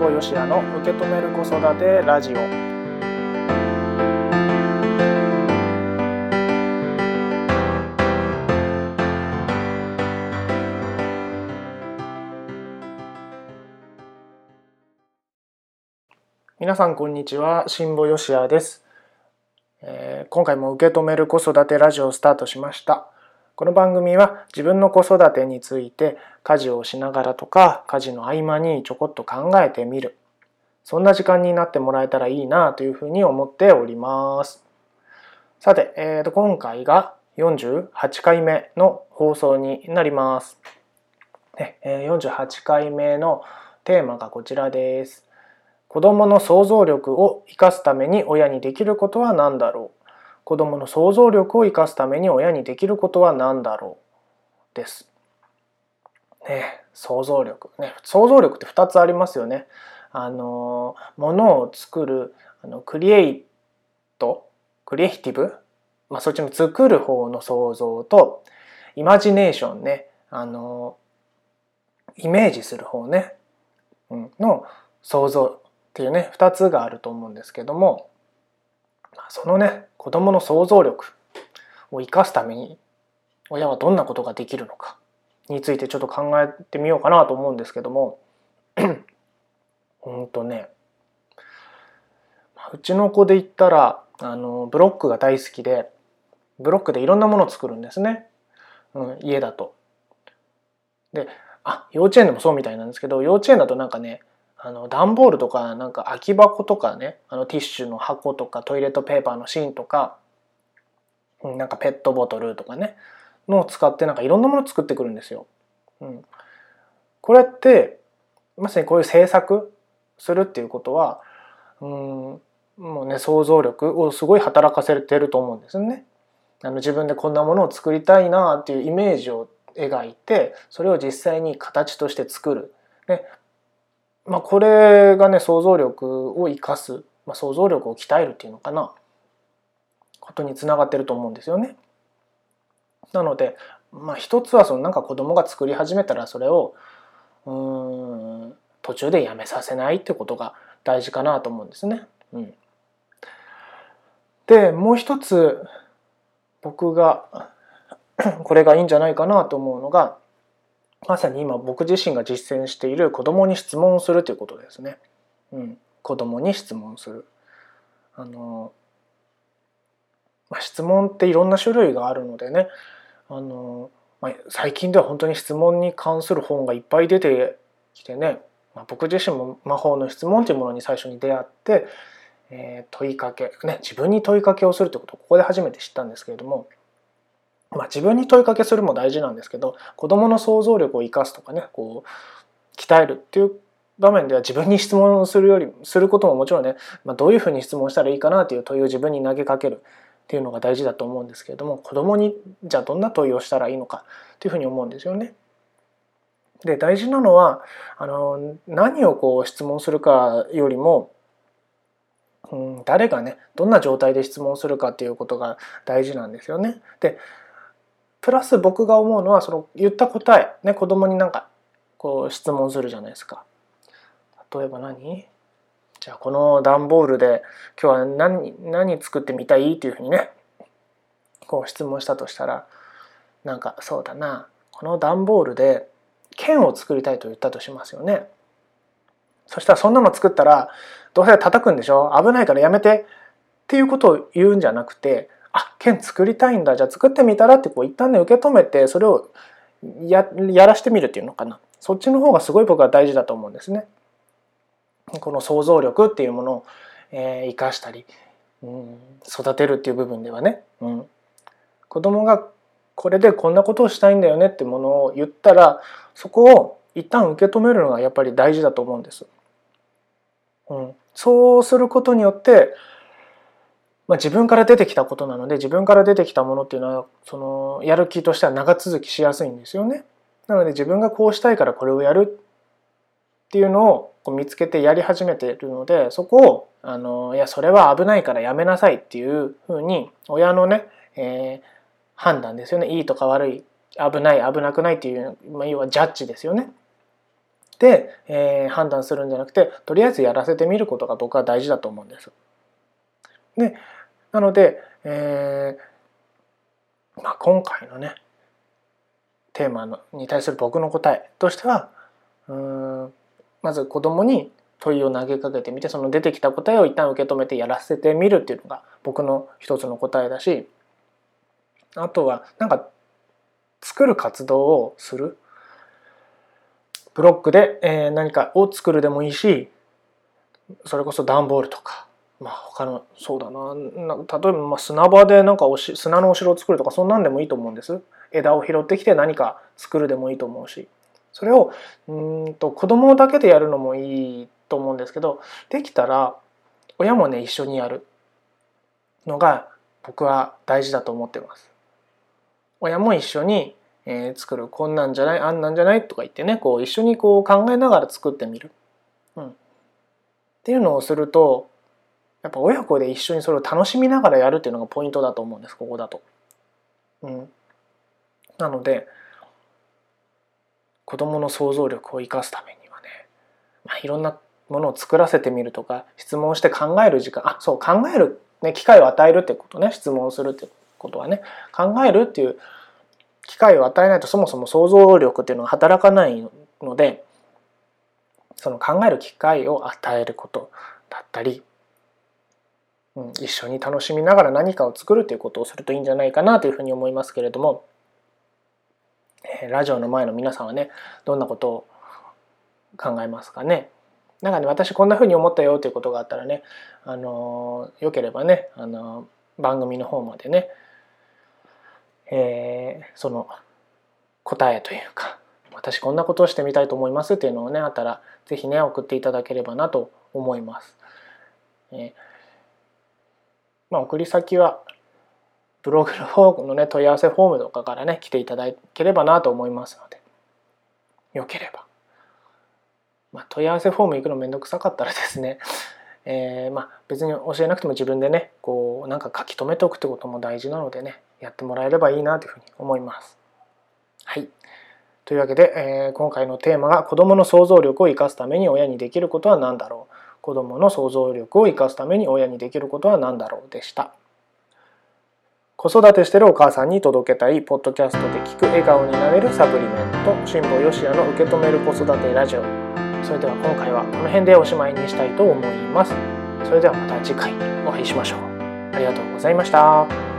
保よしやの受け止める子育てラジオ。皆さんこんにちは新保よしやです、えー、今回も受け止める子育てラジオをスタートしました。この番組は自分の子育てについて家事をしながらとか家事の合間にちょこっと考えてみる。そんな時間になってもらえたらいいなというふうに思っております。さて、えー、と今回が48回目の放送になります、ねえ48回目のテーマがこちらです。子供の想像力を生かすために親にできることは何だろう。子どもの想像力を生かすために親にできることは何だろう？です。ね、想像力。ね想像力って2つありますよね。あのものを作るあのクリエイトクリエイティブ、まあ、そっちの作る方の想像とイマジネーションね。あのイメージする方ね、うん、の想像っていうね2つがあると思うんですけども。そのね子どもの想像力を生かすために親はどんなことができるのかについてちょっと考えてみようかなと思うんですけども うんとねうちの子で言ったらあのブロックが大好きでブロックでいろんなものを作るんですね、うん、家だと。であ幼稚園でもそうみたいなんですけど幼稚園だとなんかねあの段ボールとかなんか空き箱とかねあのティッシュの箱とかトイレットペーパーの芯とかなんかペットボトルとかねのを使ってなんかいろんなものを作ってくるんですよ。うん、これってまさにこういう制作するっていうことはうんもうね想像力をすごい働かせてると思うんですよね。あの自分でこんなものを作りたいなっていうイメージを描いてそれを実際に形として作る。ね、まあ、これがね想像力を生かす、まあ、想像力を鍛えるっていうのかなことにつながってると思うんですよね。なので、まあ、一つはそのなんか子供が作り始めたらそれをうん途中でやめさせないってことが大事かなと思うんですね。うん、でもう一つ僕が これがいいんじゃないかなと思うのがまさに今僕自身が実践している子供に質問をするということですね。うん、子供に質問する。あのまあ、質問っていろんな種類があるのでねあの、まあ、最近では本当に質問に関する本がいっぱい出てきてね、まあ、僕自身も魔法の質問というものに最初に出会って、えー、問いかけ、ね、自分に問いかけをするということをここで初めて知ったんですけれどもまあ、自分に問いかけするも大事なんですけど子どもの想像力を生かすとかねこう鍛えるっていう場面では自分に質問するよりすることももちろんね、まあ、どういうふうに質問したらいいかなという問いを自分に投げかけるっていうのが大事だと思うんですけれども子どもにじゃあどんな問いをしたらいいのかというふうに思うんですよね。で大事なのはあの何をこう質問するかよりも、うん、誰がねどんな状態で質問するかっていうことが大事なんですよね。でプラス僕が思うのはその言った答え、ね、子供になんかこう質問するじゃないですか。例えば何？じゃあこの段ボールで今日は何何作ってみたい？っていうふうにねこう質問したとしたらなんかそうだな。この段ボールで剣を作りたいと言ったとしますよね。そしたらそんなの作ったらどうせ叩くんでしょ？危ないからやめて。っていうことを言うんじゃなくてあ剣作りたいんだ。じゃあ作ってみたらってこう一旦ね受け止めてそれをやらしてみるっていうのかな。そっちの方がすごい僕は大事だと思うんですね。この想像力っていうものを、えー、生かしたり、うん、育てるっていう部分ではね、うん、子供がこれでこんなことをしたいんだよねってものを言ったらそこを一旦受け止めるのがやっぱり大事だと思うんです。うん、そうすることによってまあ、自分から出てきたことなので自分から出てきたものっていうのはそのやる気としては長続きしやすいんですよね。なので自分がこうしたいからこれをやるっていうのをこう見つけてやり始めているのでそこをあのいやそれは危ないからやめなさいっていうふうに親のね、えー、判断ですよねいいとか悪い危ない危なくないっていう、まあ、要はジャッジですよね。で、えー、判断するんじゃなくてとりあえずやらせてみることが僕は大事だと思うんです。でなので、えーまあ、今回のねテーマのに対する僕の答えとしてはうんまず子供に問いを投げかけてみてその出てきた答えを一旦受け止めてやらせてみるっていうのが僕の一つの答えだしあとはなんか作る活動をする。ブロックで、え何かを作るでもいいしそれこそ段ボールとかまあ他のそうだな。例えばま砂場でなんかおし砂のお城を作るとかそんなんでもいいと思うんです。枝を拾ってきて何か作るでもいいと思うし。それをうんと子供だけでやるのもいいと思うんですけどできたら親もね一緒にやるのが僕は大事だと思ってます。親も一緒に、えー、作る。こんなんじゃないあんなんじゃないとか言ってねこう一緒にこう考えながら作ってみる、うん、っていうのをするとやっぱ親子で一緒にそれを楽しみながらやるっていうのがポイントだと思うんですここだと。うん、なので子どもの想像力を生かすためにはね、まあ、いろんなものを作らせてみるとか質問して考える時間あそう考える、ね、機会を与えるってことね質問するってことはね考えるっていう機会を与えないとそもそも想像力っていうのが働かないのでその考える機会を与えることだったり、うん、一緒に楽しみながら何かを作るということをするといいんじゃないかなというふうに思いますけれどもラジオの前の皆さんはねどんなことを考えますかね？なんかね私こんな風に思ったよということがあったらねあのよければねあの番組の方までね、えー、その答えというか私こんなことをしてみたいと思いますっていうのをねあったら是非ね送っていただければなと思います。えー、まあ送り先はブログの方のね、問い合わせフォームとかからね、来ていただければなと思いますので、よければ。まあ、問い合わせフォーム行くのめんどくさかったらですね、えー、まあ、別に教えなくても自分でね、こう、なんか書き留めておくってことも大事なのでね、やってもらえればいいなというふうに思います。はい。というわけで、えー、今回のテーマが子どもの想像力を生かすために親にできることは何だろう子どもの想像力を生かすために親にできることは何だろうでした。子育てしてるお母さんに届けたいポッドキャストで聞く笑顔になれるサプリメント辛坊よしやの受け止める子育てラジオ。それでは今回はこの辺でおしまいにしたいと思います。それではまた次回お会いしましょう。ありがとうございました。